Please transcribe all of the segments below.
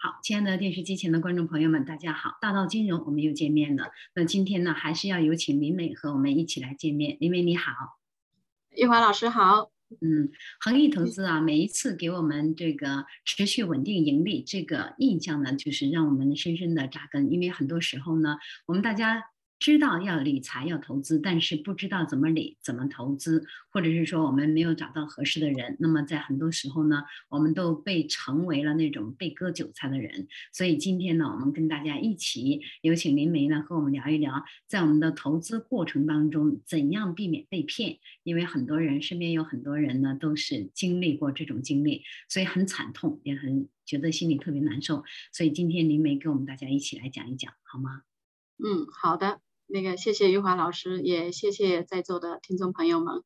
好，亲爱的电视机前的观众朋友们，大家好！大道金融，我们又见面了。那今天呢，还是要有请林美和我们一起来见面。林美你好，玉华老师好。嗯，恒益投资啊，每一次给我们这个持续稳定盈利这个印象呢，就是让我们深深的扎根。因为很多时候呢，我们大家。知道要理财要投资，但是不知道怎么理怎么投资，或者是说我们没有找到合适的人，那么在很多时候呢，我们都被成为了那种被割韭菜的人。所以今天呢，我们跟大家一起有请林梅呢和我们聊一聊，在我们的投资过程当中怎样避免被骗，因为很多人身边有很多人呢都是经历过这种经历，所以很惨痛，也很觉得心里特别难受。所以今天林梅跟我们大家一起来讲一讲，好吗？嗯，好的。那个，谢谢余华老师，也谢谢在座的听众朋友们。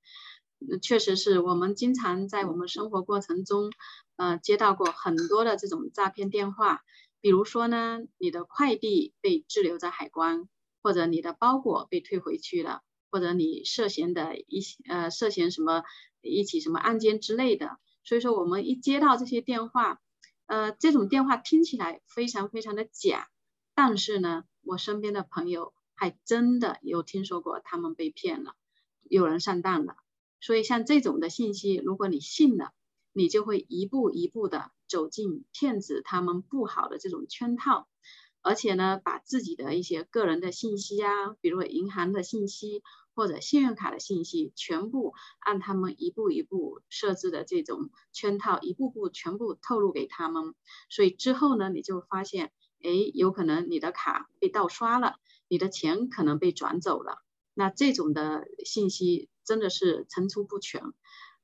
确实是我们经常在我们生活过程中，呃，接到过很多的这种诈骗电话。比如说呢，你的快递被滞留在海关，或者你的包裹被退回去了，或者你涉嫌的一些呃涉嫌什么一起什么案件之类的。所以说，我们一接到这些电话，呃，这种电话听起来非常非常的假，但是呢，我身边的朋友。还真的有听说过他们被骗了，有人上当了。所以像这种的信息，如果你信了，你就会一步一步的走进骗子他们不好的这种圈套，而且呢，把自己的一些个人的信息啊，比如银行的信息或者信用卡的信息，全部按他们一步一步设置的这种圈套，一步步全部透露给他们。所以之后呢，你就发现，哎，有可能你的卡被盗刷了。你的钱可能被转走了，那这种的信息真的是层出不穷。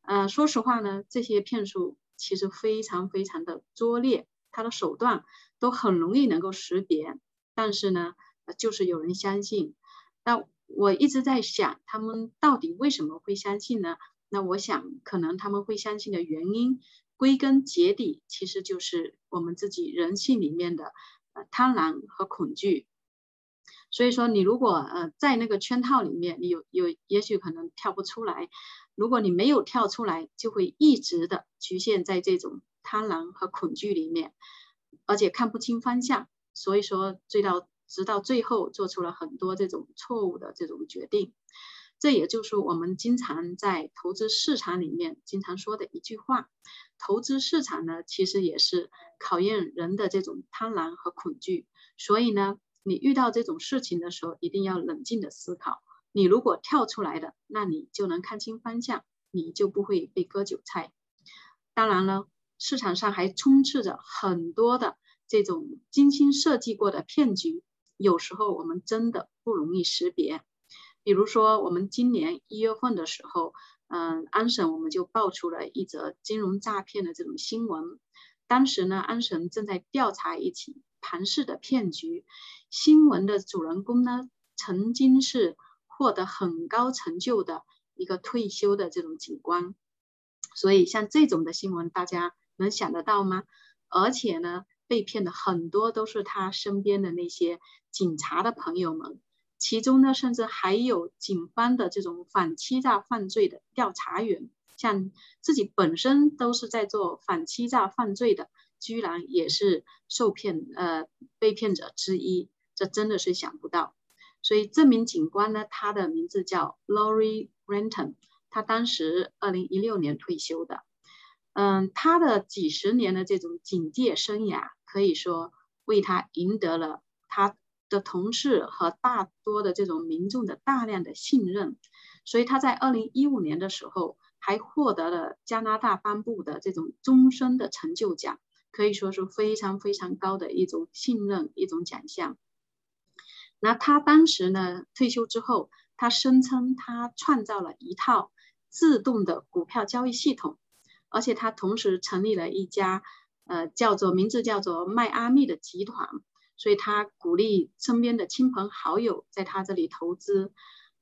呃，说实话呢，这些骗术其实非常非常的拙劣，它的手段都很容易能够识别，但是呢，就是有人相信。那我一直在想，他们到底为什么会相信呢？那我想，可能他们会相信的原因，归根结底其实就是我们自己人性里面的呃贪婪和恐惧。所以说，你如果呃在那个圈套里面，你有有也许可能跳不出来。如果你没有跳出来，就会一直的局限在这种贪婪和恐惧里面，而且看不清方向。所以说，追到直到最后，做出了很多这种错误的这种决定。这也就是我们经常在投资市场里面经常说的一句话：投资市场呢，其实也是考验人的这种贪婪和恐惧。所以呢。你遇到这种事情的时候，一定要冷静的思考。你如果跳出来的，那你就能看清方向，你就不会被割韭菜。当然了，市场上还充斥着很多的这种精心设计过的骗局，有时候我们真的不容易识别。比如说，我们今年一月份的时候，嗯，安省我们就爆出了一则金融诈骗的这种新闻。当时呢，安省正在调查一起庞氏的骗局。新闻的主人公呢，曾经是获得很高成就的一个退休的这种警官，所以像这种的新闻，大家能想得到吗？而且呢，被骗的很多都是他身边的那些警察的朋友们，其中呢，甚至还有警方的这种反欺诈犯罪的调查员，像自己本身都是在做反欺诈犯罪的，居然也是受骗呃被骗者之一。这真的是想不到，所以这名警官呢，他的名字叫 Laurie Renton，他当时二零一六年退休的。嗯，他的几十年的这种警戒生涯，可以说为他赢得了他的同事和大多的这种民众的大量的信任。所以他在二零一五年的时候，还获得了加拿大颁布的这种终身的成就奖，可以说是非常非常高的一种信任一种奖项。那他当时呢退休之后，他声称他创造了一套自动的股票交易系统，而且他同时成立了一家呃叫做名字叫做迈阿密的集团，所以他鼓励身边的亲朋好友在他这里投资，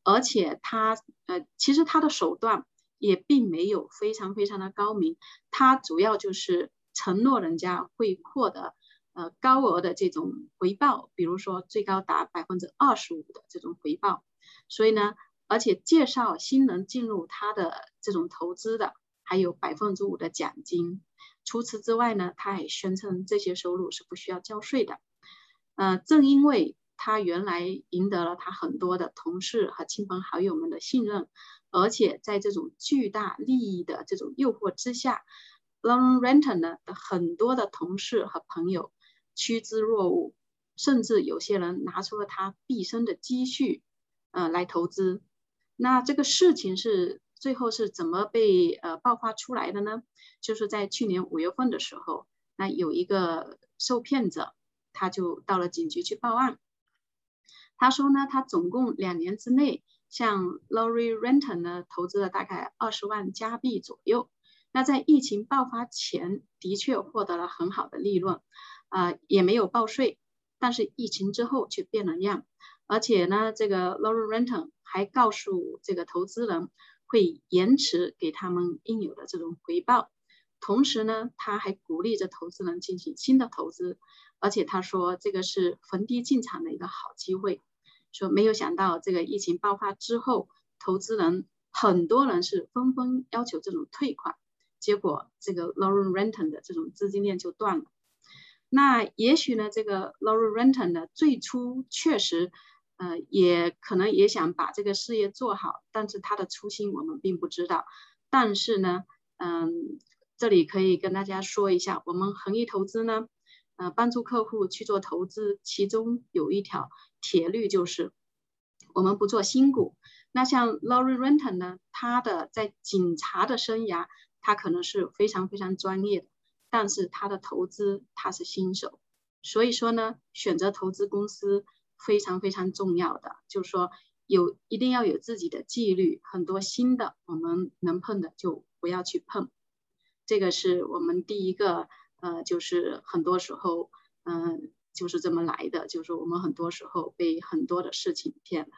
而且他呃其实他的手段也并没有非常非常的高明，他主要就是承诺人家会获得。呃，高额的这种回报，比如说最高达百分之二十五的这种回报，所以呢，而且介绍新人进入他的这种投资的，还有百分之五的奖金，除此之外呢，他还宣称这些收入是不需要交税的。呃，正因为他原来赢得了他很多的同事和亲朋好友们的信任，而且在这种巨大利益的这种诱惑之下，Lauren Renton 呢的很多的同事和朋友趋之若鹜，甚至有些人拿出了他毕生的积蓄，呃，来投资。那这个事情是最后是怎么被呃爆发出来的呢？就是在去年五月份的时候，那有一个受骗者，他就到了警局去报案。他说呢，他总共两年之内向 Laurie Renton 呢投资了大概二十万加币左右。那在疫情爆发前，的确获得了很好的利润，啊，也没有报税。但是疫情之后却变了样，而且呢，这个 Laurie Renton 还告诉这个投资人会延迟给他们应有的这种回报。同时呢，他还鼓励着投资人进行新的投资，而且他说这个是逢低进场的一个好机会。说没有想到这个疫情爆发之后，投资人很多人是纷纷要求这种退款，结果这个 Lauren Renton 的这种资金链就断了。那也许呢，这个 Lauren Renton 呢最初确实，呃，也可能也想把这个事业做好，但是他的初心我们并不知道。但是呢，嗯。这里可以跟大家说一下，我们恒益投资呢，呃，帮助客户去做投资，其中有一条铁律就是，我们不做新股。那像 Lauren Renton 呢，他的在警察的生涯，他可能是非常非常专业的，但是他的投资他是新手，所以说呢，选择投资公司非常非常重要的，就是说有一定要有自己的纪律，很多新的我们能碰的就不要去碰。这个是我们第一个，呃，就是很多时候，嗯，就是这么来的，就是我们很多时候被很多的事情骗了。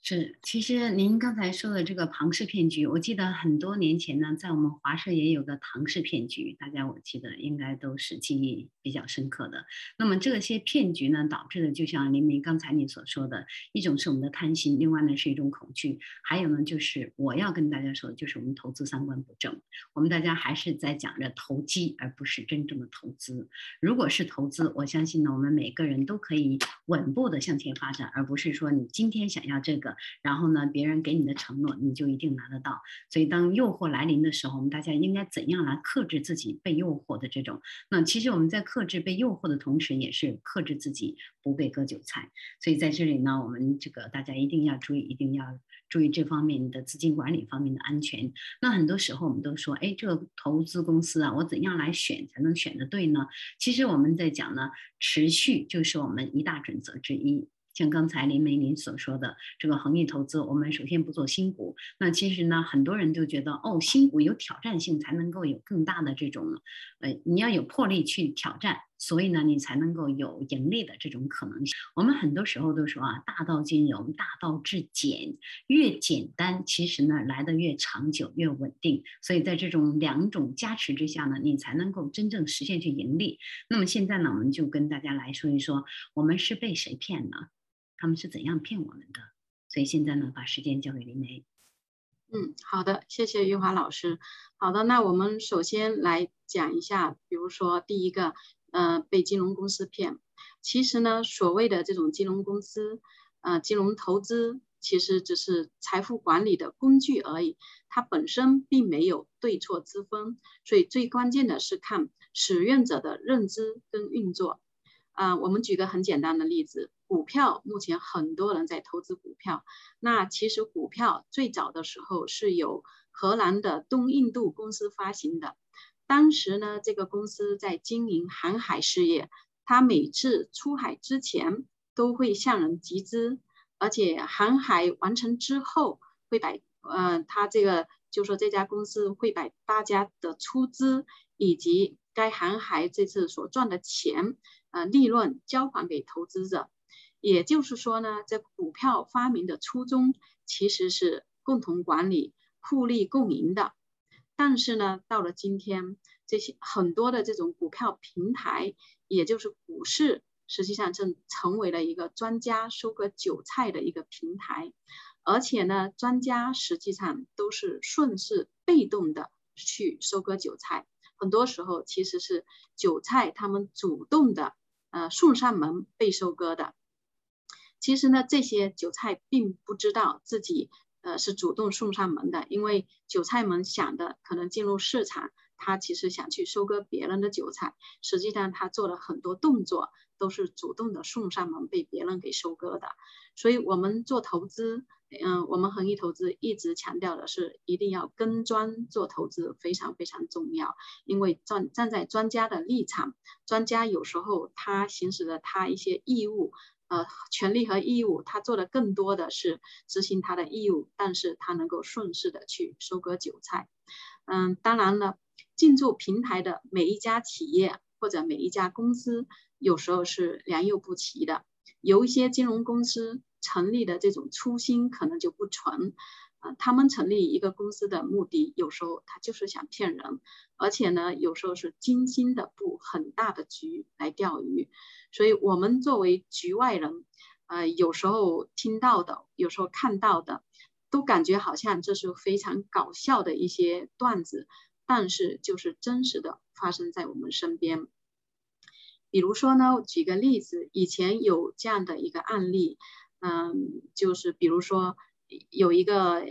是，其实您刚才说的这个庞氏骗局，我记得很多年前呢，在我们华社也有个唐氏骗局，大家我记得应该都是记忆比较深刻的。那么这些骗局呢，导致的就像林明刚才你所说的，一种是我们的贪心，另外呢是一种恐惧，还有呢就是我要跟大家说就是我们投资三观不正，我们大家还是在讲着投机，而不是真正的投资。如果是投资，我相信呢，我们每个人都可以稳步的向前发展，而不是说你今天想要这个。然后呢，别人给你的承诺，你就一定拿得到。所以，当诱惑来临的时候，我们大家应该怎样来克制自己被诱惑的这种？那其实我们在克制被诱惑的同时，也是克制自己不被割韭菜。所以在这里呢，我们这个大家一定要注意，一定要注意这方面的资金管理方面的安全。那很多时候我们都说，哎，这个投资公司啊，我怎样来选才能选得对呢？其实我们在讲呢，持续就是我们一大准则之一。像刚才林梅您所说的这个恒益投资，我们首先不做新股。那其实呢，很多人就觉得哦，新股有挑战性，才能够有更大的这种，呃，你要有魄力去挑战。所以呢，你才能够有盈利的这种可能性。我们很多时候都说啊，大道金融，大道至简，越简单，其实呢来的越长久，越稳定。所以在这种两种加持之下呢，你才能够真正实现去盈利。那么现在呢，我们就跟大家来说一说，我们是被谁骗呢？他们是怎样骗我们的？所以现在呢，把时间交给林梅。嗯，好的，谢谢玉华老师。好的，那我们首先来讲一下，比如说第一个，呃，被金融公司骗。其实呢，所谓的这种金融公司，呃，金融投资其实只是财富管理的工具而已，它本身并没有对错之分。所以最关键的是看使用者的认知跟运作。啊，我们举个很简单的例子。股票目前很多人在投资股票，那其实股票最早的时候是由荷兰的东印度公司发行的。当时呢，这个公司在经营航海事业，他每次出海之前都会向人集资，而且航海完成之后会把，呃，他这个就说这家公司会把大家的出资以及该航海这次所赚的钱，呃，利润交还给投资者。也就是说呢，这股票发明的初衷其实是共同管理、互利共赢的。但是呢，到了今天，这些很多的这种股票平台，也就是股市，实际上正成为了一个专家收割韭菜的一个平台。而且呢，专家实际上都是顺势被动的去收割韭菜，很多时候其实是韭菜他们主动的呃送上门被收割的。其实呢，这些韭菜并不知道自己呃是主动送上门的，因为韭菜们想的可能进入市场，他其实想去收割别人的韭菜，实际上他做了很多动作都是主动的送上门被别人给收割的。所以，我们做投资，嗯，我们恒益投资一直强调的是一定要跟专做投资，非常非常重要。因为站站在专家的立场，专家有时候他行使了他一些义务。呃，权利和义务，他做的更多的是执行他的义务，但是他能够顺势的去收割韭菜。嗯，当然了，进驻平台的每一家企业或者每一家公司，有时候是良莠不齐的，有一些金融公司成立的这种初心可能就不纯。啊，他们成立一个公司的目的，有时候他就是想骗人，而且呢，有时候是精心的布很大的局来钓鱼。所以，我们作为局外人，呃，有时候听到的，有时候看到的，都感觉好像这是非常搞笑的一些段子，但是就是真实的发生在我们身边。比如说呢，举个例子，以前有这样的一个案例，嗯，就是比如说。有一个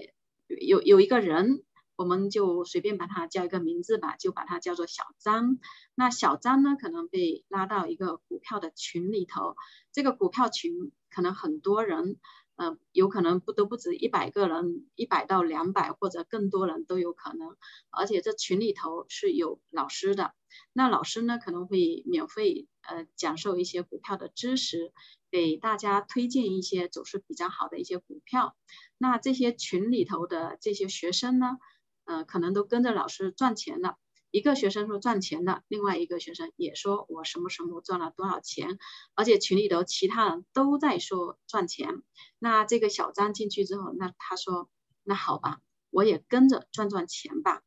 有有一个人，我们就随便把他叫一个名字吧，就把他叫做小张。那小张呢，可能被拉到一个股票的群里头，这个股票群可能很多人，嗯，有可能不都不止一百个人，一百到两百或者更多人都有可能。而且这群里头是有老师的，那老师呢可能会免费呃讲授一些股票的知识。给大家推荐一些走势比较好的一些股票，那这些群里头的这些学生呢，呃，可能都跟着老师赚钱了。一个学生说赚钱了，另外一个学生也说我什么什么赚了多少钱，而且群里头其他人都在说赚钱。那这个小张进去之后，那他说那好吧，我也跟着赚赚钱吧。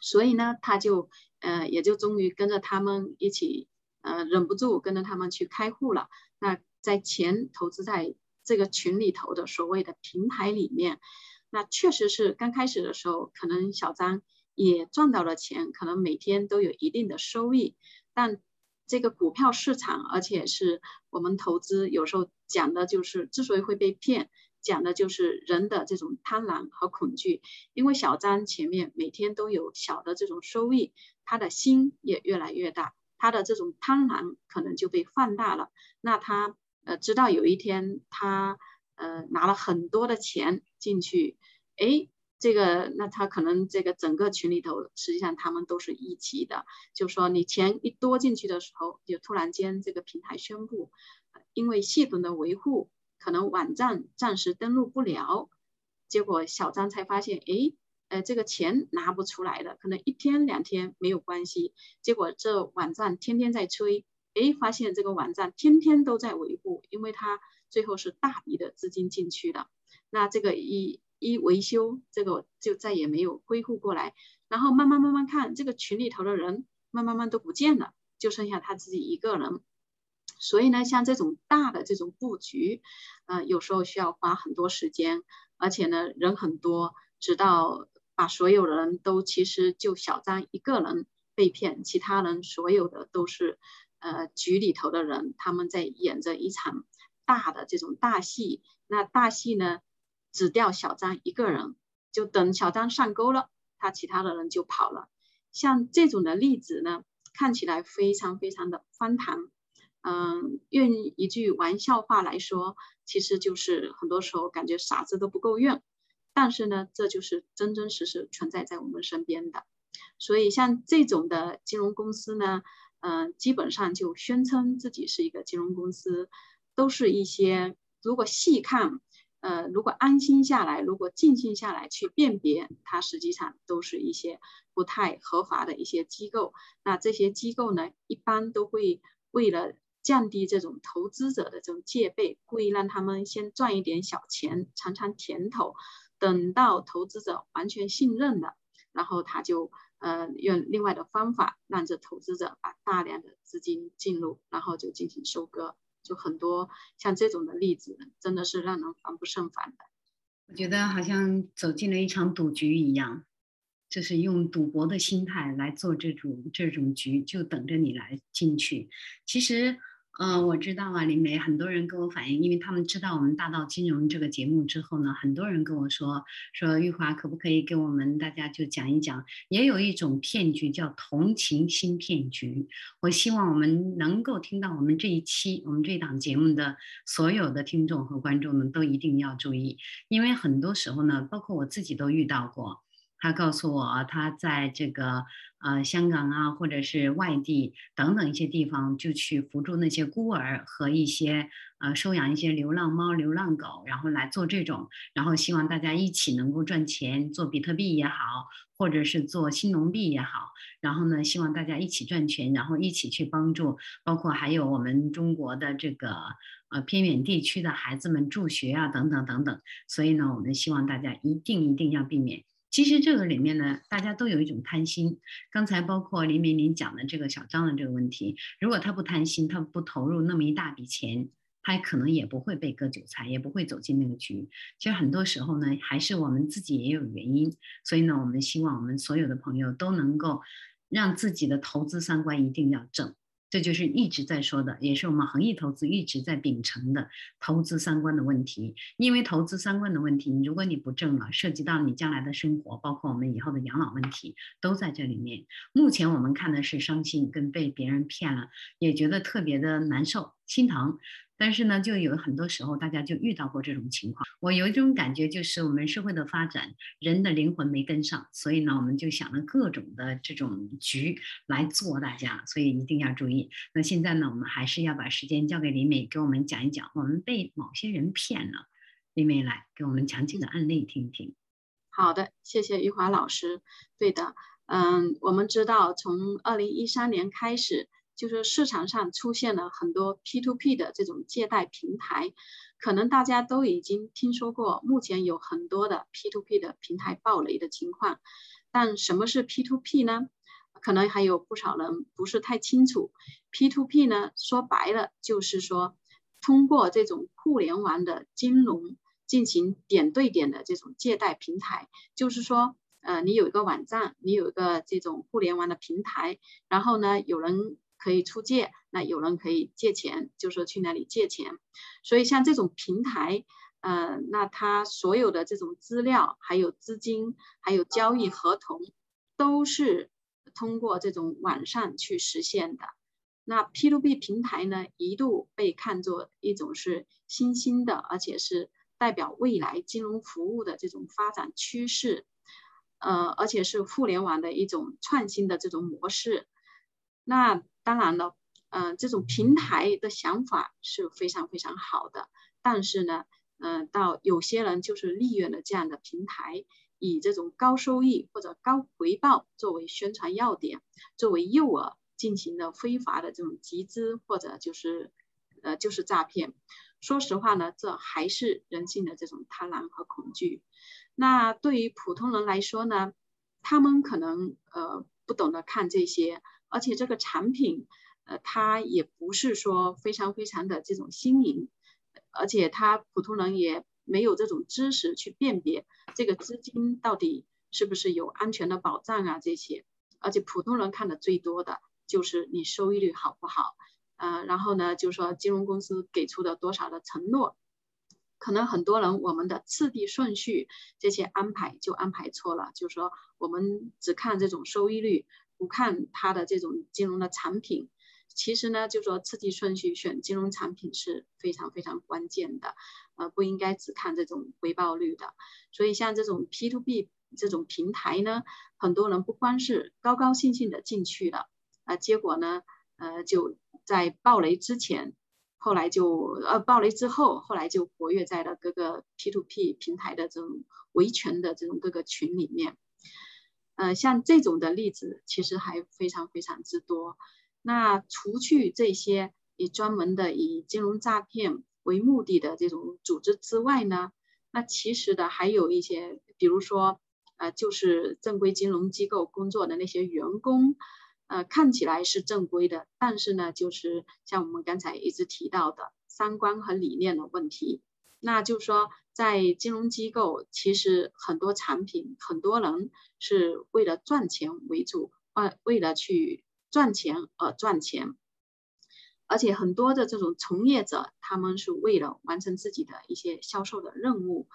所以呢，他就呃也就终于跟着他们一起，呃，忍不住跟着他们去开户了。那在钱投资在这个群里头的所谓的平台里面，那确实是刚开始的时候，可能小张也赚到了钱，可能每天都有一定的收益。但这个股票市场，而且是我们投资有时候讲的就是，之所以会被骗，讲的就是人的这种贪婪和恐惧。因为小张前面每天都有小的这种收益，他的心也越来越大，他的这种贪婪可能就被放大了。那他。呃，直到有一天他呃拿了很多的钱进去，哎，这个那他可能这个整个群里头，实际上他们都是一起的，就说你钱一多进去的时候，就突然间这个平台宣布，因为系统的维护，可能网站暂时登录不了，结果小张才发现，哎，呃这个钱拿不出来的，可能一天两天没有关系，结果这网站天天在催。哎，发现这个网站天天都在维护，因为它最后是大笔的资金进去的，那这个一一维修，这个就再也没有恢复过来。然后慢慢慢慢看，这个群里头的人慢慢慢都不见了，就剩下他自己一个人。所以呢，像这种大的这种布局，呃，有时候需要花很多时间，而且呢，人很多，直到把所有人都其实就小张一个人被骗，其他人所有的都是。呃，局里头的人他们在演着一场大的这种大戏，那大戏呢，只掉小张一个人，就等小张上钩了，他其他的人就跑了。像这种的例子呢，看起来非常非常的荒唐。嗯，用一句玩笑话来说，其实就是很多时候感觉傻子都不够用。但是呢，这就是真真实实存在在我们身边的。所以像这种的金融公司呢。嗯，基本上就宣称自己是一个金融公司，都是一些如果细看，呃，如果安心下来，如果静心下来去辨别，它实际上都是一些不太合法的一些机构。那这些机构呢，一般都会为了降低这种投资者的这种戒备，故意让他们先赚一点小钱，尝尝甜头，等到投资者完全信任了，然后他就。呃，用另外的方法让这投资者把大量的资金进入，然后就进行收割，就很多像这种的例子，真的是让人防不胜防的。我觉得好像走进了一场赌局一样。就是用赌博的心态来做这种这种局，就等着你来进去。其实。嗯，我知道啊，林梅，很多人跟我反映，因为他们知道我们大道金融这个节目之后呢，很多人跟我说说玉华可不可以给我们大家就讲一讲，也有一种骗局叫同情心骗局。我希望我们能够听到我们这一期我们这档节目的所有的听众和观众们都一定要注意，因为很多时候呢，包括我自己都遇到过。他告诉我，他在这个呃香港啊，或者是外地等等一些地方，就去扶助那些孤儿和一些呃收养一些流浪猫、流浪狗，然后来做这种，然后希望大家一起能够赚钱，做比特币也好，或者是做新农币也好，然后呢，希望大家一起赚钱，然后一起去帮助，包括还有我们中国的这个呃偏远地区的孩子们助学啊，等等等等。所以呢，我们希望大家一定一定要避免。其实这个里面呢，大家都有一种贪心。刚才包括林明林讲的这个小张的这个问题，如果他不贪心，他不投入那么一大笔钱，他可能也不会被割韭菜，也不会走进那个局。其实很多时候呢，还是我们自己也有原因。所以呢，我们希望我们所有的朋友都能够让自己的投资三观一定要正。这就是一直在说的，也是我们恒益投资一直在秉承的投资三观的问题。因为投资三观的问题，如果你不正了，涉及到你将来的生活，包括我们以后的养老问题，都在这里面。目前我们看的是伤心，跟被别人骗了，也觉得特别的难受、心疼。但是呢，就有很多时候，大家就遇到过这种情况。我有一种感觉，就是我们社会的发展，人的灵魂没跟上，所以呢，我们就想了各种的这种局来做大家，所以一定要注意。那现在呢，我们还是要把时间交给李美，给我们讲一讲我们被某些人骗了。李美来给我们讲几个案例听一听。好的，谢谢玉华老师。对的，嗯，我们知道从二零一三年开始。就是市场上出现了很多 P2P 的这种借贷平台，可能大家都已经听说过，目前有很多的 P2P 的平台暴雷的情况。但什么是 P2P 呢？可能还有不少人不是太清楚。P2P 呢，说白了就是说，通过这种互联网的金融进行点对点的这种借贷平台，就是说，呃，你有一个网站，你有一个这种互联网的平台，然后呢，有人。可以出借，那有人可以借钱，就说去那里借钱。所以像这种平台，呃，那它所有的这种资料、还有资金、还有交易合同，都是通过这种网上去实现的。那 P2P 平台呢，一度被看作一种是新兴的，而且是代表未来金融服务的这种发展趋势，呃，而且是互联网的一种创新的这种模式。那当然了，嗯，这种平台的想法是非常非常好的，但是呢，嗯，到有些人就是利用了这样的平台，以这种高收益或者高回报作为宣传要点，作为诱饵，进行了非法的这种集资或者就是，呃，就是诈骗。说实话呢，这还是人性的这种贪婪和恐惧。那对于普通人来说呢，他们可能呃不懂得看这些。而且这个产品，呃，它也不是说非常非常的这种新颖，而且它普通人也没有这种知识去辨别这个资金到底是不是有安全的保障啊这些。而且普通人看的最多的就是你收益率好不好，呃，然后呢，就是说金融公司给出的多少的承诺，可能很多人我们的次第顺序这些安排就安排错了，就是说我们只看这种收益率。不看它的这种金融的产品，其实呢，就说次第顺序选金融产品是非常非常关键的，呃，不应该只看这种回报率的。所以像这种 P to B 这种平台呢，很多人不光是高高兴兴的进去了，啊，结果呢，呃，就在暴雷之前，后来就呃暴雷之后，后来就活跃在了各个 P to P 平台的这种维权的这种各个群里面。呃，像这种的例子其实还非常非常之多。那除去这些以专门的以金融诈骗为目的的这种组织之外呢，那其实的还有一些，比如说，呃，就是正规金融机构工作的那些员工，呃，看起来是正规的，但是呢，就是像我们刚才一直提到的三观和理念的问题。那就是说，在金融机构，其实很多产品，很多人是为了赚钱为主，呃为了去赚钱而赚钱，而且很多的这种从业者，他们是为了完成自己的一些销售的任务，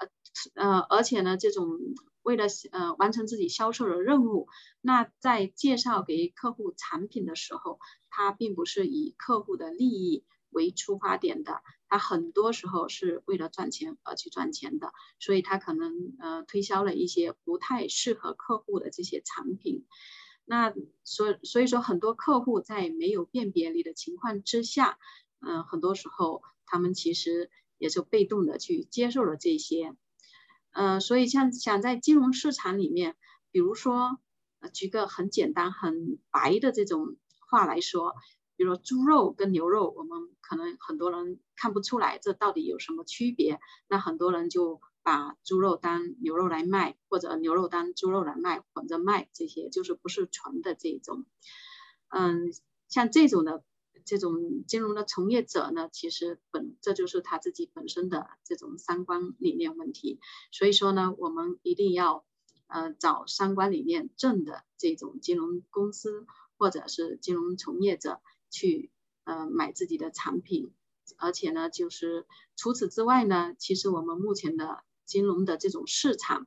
呃呃，而且呢，这种为了呃完成自己销售的任务，那在介绍给客户产品的时候，他并不是以客户的利益为出发点的。他很多时候是为了赚钱而去赚钱的，所以他可能呃推销了一些不太适合客户的这些产品。那所所以说，很多客户在没有辨别力的情况之下，嗯，很多时候他们其实也就被动的去接受了这些。呃，所以像想在金融市场里面，比如说，举个很简单很白的这种话来说。比如说猪肉跟牛肉，我们可能很多人看不出来这到底有什么区别，那很多人就把猪肉当牛肉来卖，或者牛肉当猪肉来卖，混着卖，这些就是不是纯的这种。嗯，像这种的这种金融的从业者呢，其实本这就是他自己本身的这种三观理念问题。所以说呢，我们一定要呃找三观理念正的这种金融公司或者是金融从业者。去呃买自己的产品，而且呢，就是除此之外呢，其实我们目前的金融的这种市场，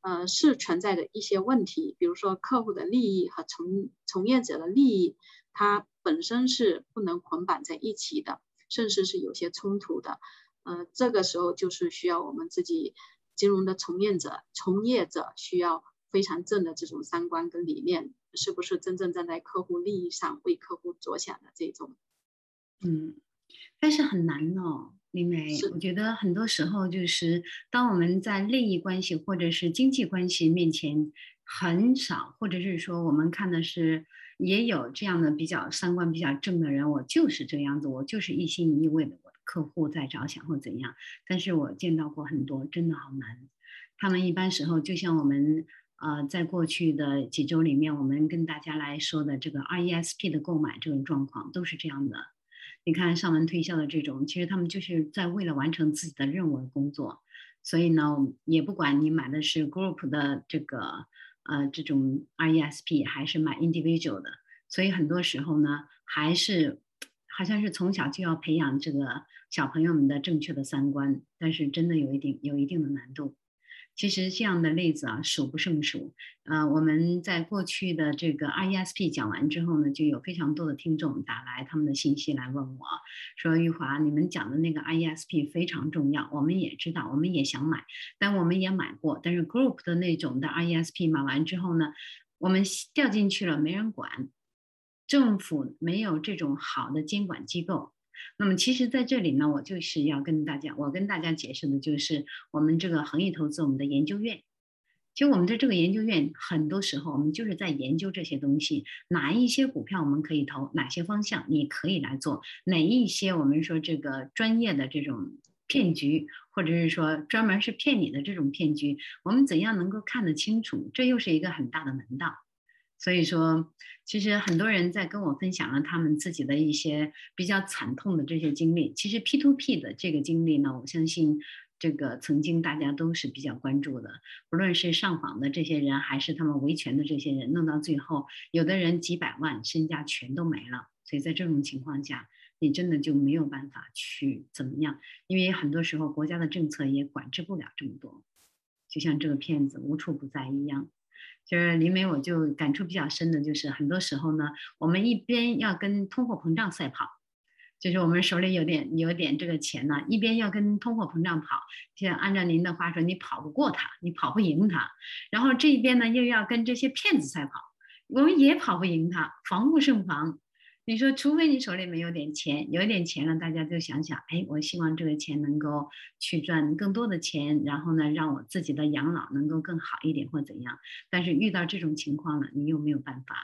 呃是存在着一些问题，比如说客户的利益和从从业者的利益，它本身是不能捆绑在一起的，甚至是有些冲突的。呃，这个时候就是需要我们自己金融的从业者从业者需要非常正的这种三观跟理念。是不是真正站在客户利益上为客户着想的这种？嗯，但是很难哦，因为我觉得很多时候就是当我们在利益关系或者是经济关系面前很少，或者是说我们看的是也有这样的比较三观比较正的人，我就是这样子，我就是一心一意为了我的客户在着想或怎样。但是我见到过很多，真的好难。他们一般时候就像我们。呃，在过去的几周里面，我们跟大家来说的这个 RESP 的购买这种状况都是这样的。你看上门推销的这种，其实他们就是在为了完成自己的任务而工作，所以呢，也不管你买的是 group 的这个呃这种 RESP 还是买 individual 的，所以很多时候呢，还是好像是从小就要培养这个小朋友们的正确的三观，但是真的有一定有一定的难度。其实这样的例子啊数不胜数。呃，我们在过去的这个 RESP 讲完之后呢，就有非常多的听众打来他们的信息来问我，说玉华，你们讲的那个 RESP 非常重要，我们也知道，我们也想买，但我们也买过，但是 Group 的那种的 RESP 买完之后呢，我们掉进去了，没人管，政府没有这种好的监管机构。那么其实，在这里呢，我就是要跟大家，我跟大家解释的就是我们这个恒益投资我们的研究院。其实我们的这个研究院，很多时候我们就是在研究这些东西，哪一些股票我们可以投，哪些方向你可以来做，哪一些我们说这个专业的这种骗局，或者是说专门是骗你的这种骗局，我们怎样能够看得清楚？这又是一个很大的门道。所以说，其实很多人在跟我分享了他们自己的一些比较惨痛的这些经历。其实 P to P 的这个经历呢，我相信这个曾经大家都是比较关注的。不论是上访的这些人，还是他们维权的这些人，弄到最后，有的人几百万身家全都没了。所以在这种情况下，你真的就没有办法去怎么样，因为很多时候国家的政策也管制不了这么多。就像这个骗子无处不在一样。就是林梅，我就感触比较深的，就是很多时候呢，我们一边要跟通货膨胀赛跑，就是我们手里有点有点这个钱呢，一边要跟通货膨胀跑，像按照您的话说，你跑不过他，你跑不赢他，然后这一边呢又要跟这些骗子赛跑，我们也跑不赢他，防不胜防。你说，除非你手里没有点钱，有一点钱了，大家就想想，哎，我希望这个钱能够去赚更多的钱，然后呢，让我自己的养老能够更好一点或怎样。但是遇到这种情况了，你又没有办法。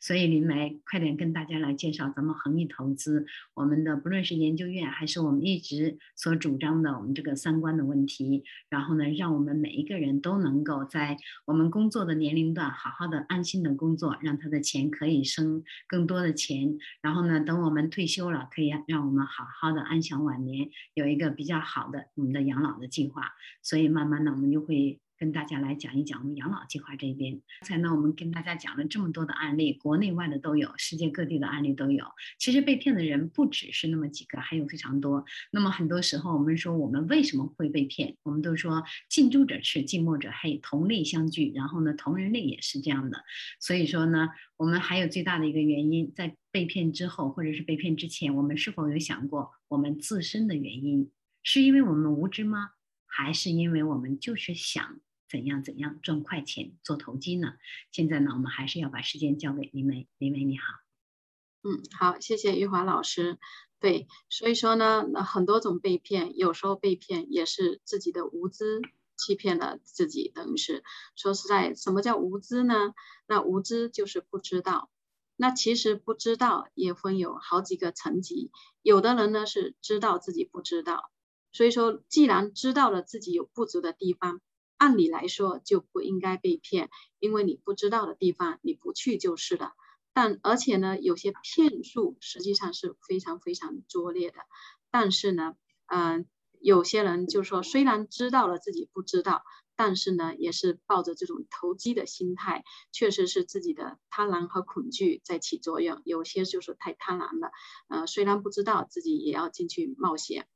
所以林梅，快点跟大家来介绍咱们恒益投资，我们的不论是研究院还是我们一直所主张的我们这个三观的问题，然后呢，让我们每一个人都能够在我们工作的年龄段好好的安心的工作，让他的钱可以生更多的钱，然后呢，等我们退休了，可以让我们好好的安享晚年，有一个比较好的我们的养老的计划。所以慢慢的，我们就会。跟大家来讲一讲我们养老计划这边。刚才呢，我们跟大家讲了这么多的案例，国内外的都有，世界各地的案例都有。其实被骗的人不只是那么几个，还有非常多。那么很多时候，我们说我们为什么会被骗？我们都说近朱者赤，近墨者黑，同类相聚，然后呢，同人类也是这样的。所以说呢，我们还有最大的一个原因，在被骗之后或者是被骗之前，我们是否有想过我们自身的原因？是因为我们无知吗？还是因为我们就是想？怎样怎样赚快钱做投机呢？现在呢，我们还是要把时间交给林梅。林梅你好，嗯，好，谢谢玉华老师。对，所以说呢，很多种被骗，有时候被骗也是自己的无知欺骗了自己，等于是说实在，什么叫无知呢？那无知就是不知道。那其实不知道也分有好几个层级，有的人呢是知道自己不知道，所以说既然知道了自己有不足的地方。按理来说就不应该被骗，因为你不知道的地方你不去就是了。但而且呢，有些骗术实际上是非常非常拙劣的。但是呢，嗯，有些人就说，虽然知道了自己不知道，但是呢，也是抱着这种投机的心态，确实是自己的贪婪和恐惧在起作用。有些就是太贪婪了，呃，虽然不知道自己也要进去冒险。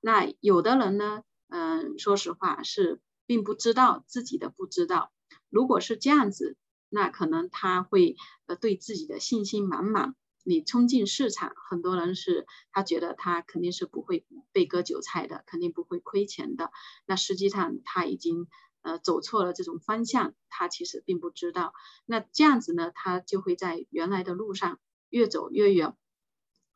那有的人呢，嗯，说实话是。并不知道自己的不知道，如果是这样子，那可能他会呃对自己的信心满满。你冲进市场，很多人是他觉得他肯定是不会被割韭菜的，肯定不会亏钱的。那实际上他已经呃走错了这种方向，他其实并不知道。那这样子呢，他就会在原来的路上越走越远，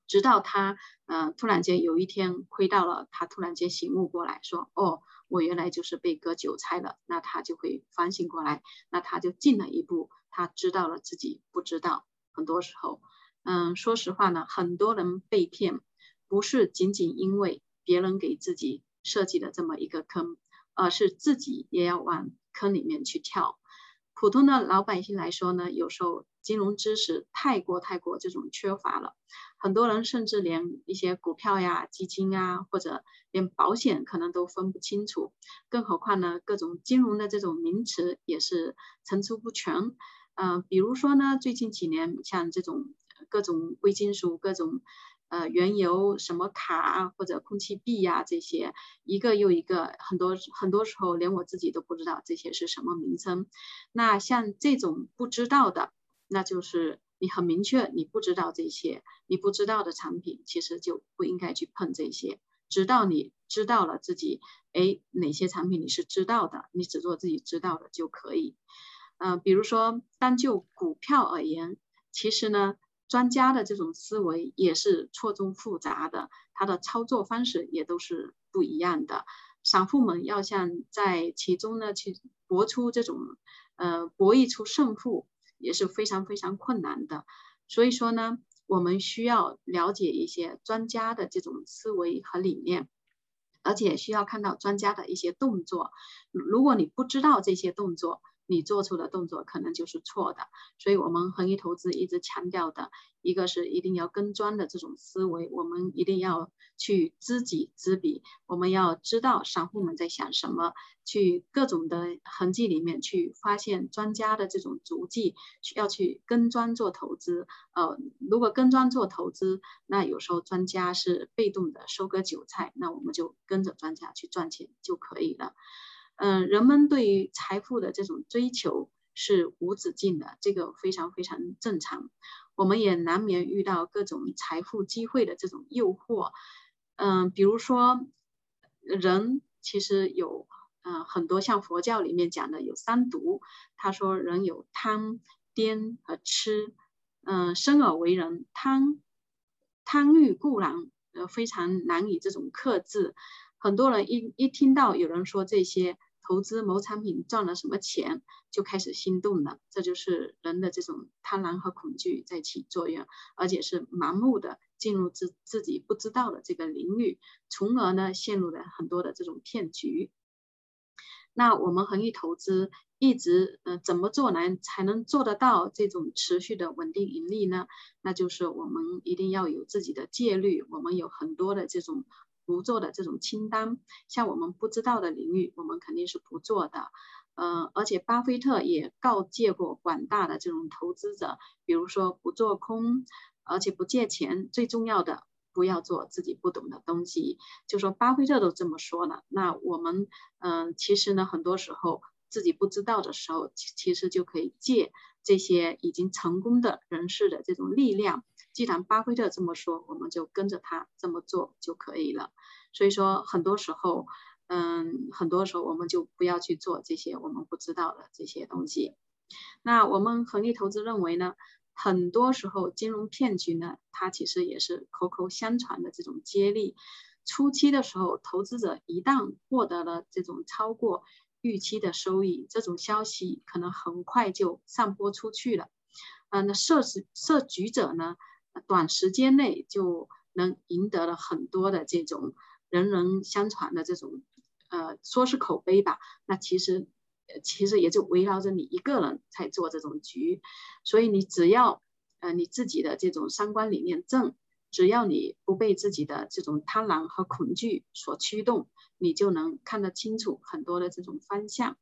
直到他呃突然间有一天亏到了，他突然间醒悟过来说哦。我原来就是被割韭菜了，那他就会反省过来，那他就进了一步，他知道了自己不知道。很多时候，嗯，说实话呢，很多人被骗，不是仅仅因为别人给自己设计的这么一个坑，而是自己也要往坑里面去跳。普通的老百姓来说呢，有时候。金融知识太过太过这种缺乏了，很多人甚至连一些股票呀、基金啊，或者连保险可能都分不清楚，更何况呢，各种金融的这种名词也是层出不穷。嗯，比如说呢，最近几年像这种各种贵金属、各种呃原油、什么卡啊或者空气币呀这些，一个又一个，很多很多时候连我自己都不知道这些是什么名称。那像这种不知道的。那就是你很明确，你不知道这些，你不知道的产品，其实就不应该去碰这些。直到你知道了自己，哎，哪些产品你是知道的，你只做自己知道的就可以。嗯，比如说单就股票而言，其实呢，专家的这种思维也是错综复杂的，他的操作方式也都是不一样的。散户们要想在其中呢去搏出这种，呃，博弈出胜负。也是非常非常困难的，所以说呢，我们需要了解一些专家的这种思维和理念，而且需要看到专家的一些动作。如果你不知道这些动作，你做出的动作可能就是错的，所以我们恒益投资一直强调的一个是一定要跟专的这种思维，我们一定要去知己知彼，我们要知道散户们在想什么，去各种的痕迹里面去发现专家的这种足迹，要去跟专做投资。呃，如果跟专做投资，那有时候专家是被动的收割韭菜，那我们就跟着专家去赚钱就可以了。嗯，人们对于财富的这种追求是无止境的，这个非常非常正常。我们也难免遇到各种财富机会的这种诱惑。嗯，比如说，人其实有嗯很多像佛教里面讲的有三毒，他说人有贪、癫和痴。嗯，生而为人，贪贪欲固然呃非常难以这种克制。很多人一一听到有人说这些。投资某产品赚了什么钱，就开始心动了。这就是人的这种贪婪和恐惧在起作用，而且是盲目的进入自自己不知道的这个领域，从而呢陷入了很多的这种骗局。那我们恒益投资一直呃怎么做来才能做得到这种持续的稳定盈利呢？那就是我们一定要有自己的戒律，我们有很多的这种。不做的这种清单，像我们不知道的领域，我们肯定是不做的。嗯，而且巴菲特也告诫过广大的这种投资者，比如说不做空，而且不借钱，最重要的不要做自己不懂的东西。就说巴菲特都这么说了，那我们嗯，其实呢，很多时候自己不知道的时候，其实就可以借这些已经成功的人士的这种力量。既然巴菲特这么说，我们就跟着他这么做就可以了。所以说，很多时候，嗯，很多时候我们就不要去做这些我们不知道的这些东西。那我们恒利投资认为呢，很多时候金融骗局呢，它其实也是口口相传的这种接力。初期的时候，投资者一旦获得了这种超过预期的收益，这种消息可能很快就散播出去了。嗯，那涉事涉局者呢？短时间内就能赢得了很多的这种人人相传的这种，呃，说是口碑吧，那其实，其实也就围绕着你一个人在做这种局，所以你只要，呃，你自己的这种三观理念正，只要你不被自己的这种贪婪和恐惧所驱动，你就能看得清楚很多的这种方向。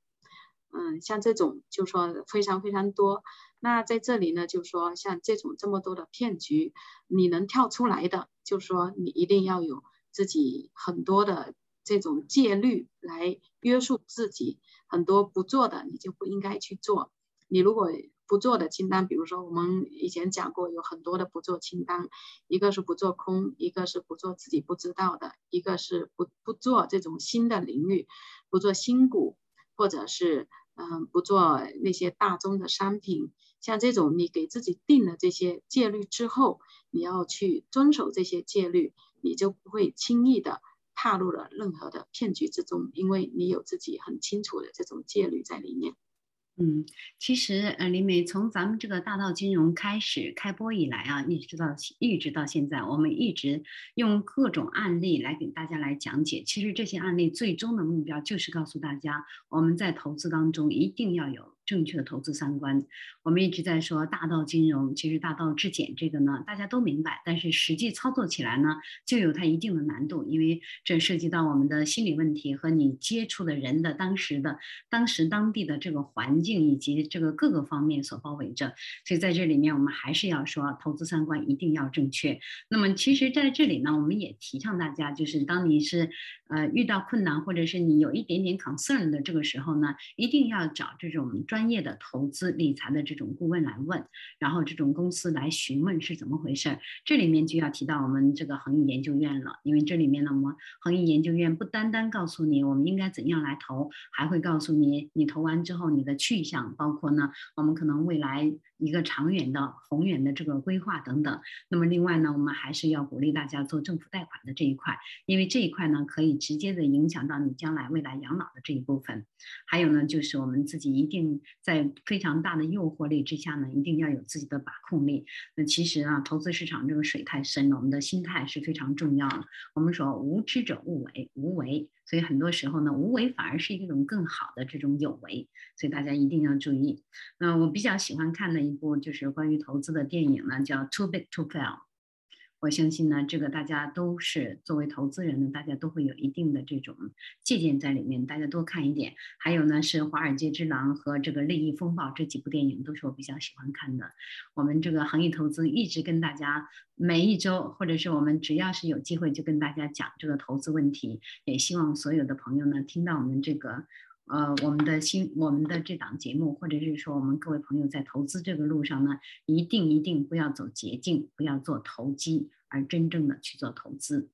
嗯，像这种就说非常非常多。那在这里呢，就说像这种这么多的骗局，你能跳出来的，就说你一定要有自己很多的这种戒律来约束自己，很多不做的你就不应该去做。你如果不做的清单，比如说我们以前讲过，有很多的不做清单，一个是不做空，一个是不做自己不知道的，一个是不不做这种新的领域，不做新股，或者是嗯不做那些大宗的商品。像这种，你给自己定了这些戒律之后，你要去遵守这些戒律，你就不会轻易的踏入了任何的骗局之中，因为你有自己很清楚的这种戒律在里面。嗯，其实呃，李美从咱们这个大道金融开始开播以来啊，一直到一直到现在，我们一直用各种案例来给大家来讲解。其实这些案例最终的目标就是告诉大家，我们在投资当中一定要有。正确的投资三观，我们一直在说大道金融，其实大道至简这个呢，大家都明白，但是实际操作起来呢，就有它一定的难度，因为这涉及到我们的心理问题和你接触的人的当时的当时当地的这个环境以及这个各个方面所包围着，所以在这里面我们还是要说投资三观一定要正确。那么其实在这里呢，我们也提倡大家，就是当你是呃遇到困难或者是你有一点点 concern 的这个时候呢，一定要找这种。专业的投资理财的这种顾问来问，然后这种公司来询问是怎么回事儿。这里面就要提到我们这个恒益研究院了，因为这里面呢，我们恒益研究院不单单告诉你我们应该怎样来投，还会告诉你你投完之后你的去向，包括呢我们可能未来。一个长远的、宏远的这个规划等等。那么另外呢，我们还是要鼓励大家做政府贷款的这一块，因为这一块呢可以直接的影响到你将来未来养老的这一部分。还有呢，就是我们自己一定在非常大的诱惑力之下呢，一定要有自己的把控力。那其实啊，投资市场这个水太深了，我们的心态是非常重要的。我们说无知者勿为，无为。所以很多时候呢，无为反而是一种更好的这种有为，所以大家一定要注意。那我比较喜欢看的一部就是关于投资的电影呢，叫《Too Big to Fail》。我相信呢，这个大家都是作为投资人呢，大家都会有一定的这种借鉴在里面，大家多看一点。还有呢，是《华尔街之狼》和这个《利益风暴》这几部电影，都是我比较喜欢看的。我们这个行业投资一直跟大家每一周，或者是我们只要是有机会就跟大家讲这个投资问题，也希望所有的朋友呢听到我们这个。呃，我们的新我们的这档节目，或者是说我们各位朋友在投资这个路上呢，一定一定不要走捷径，不要做投机，而真正的去做投资。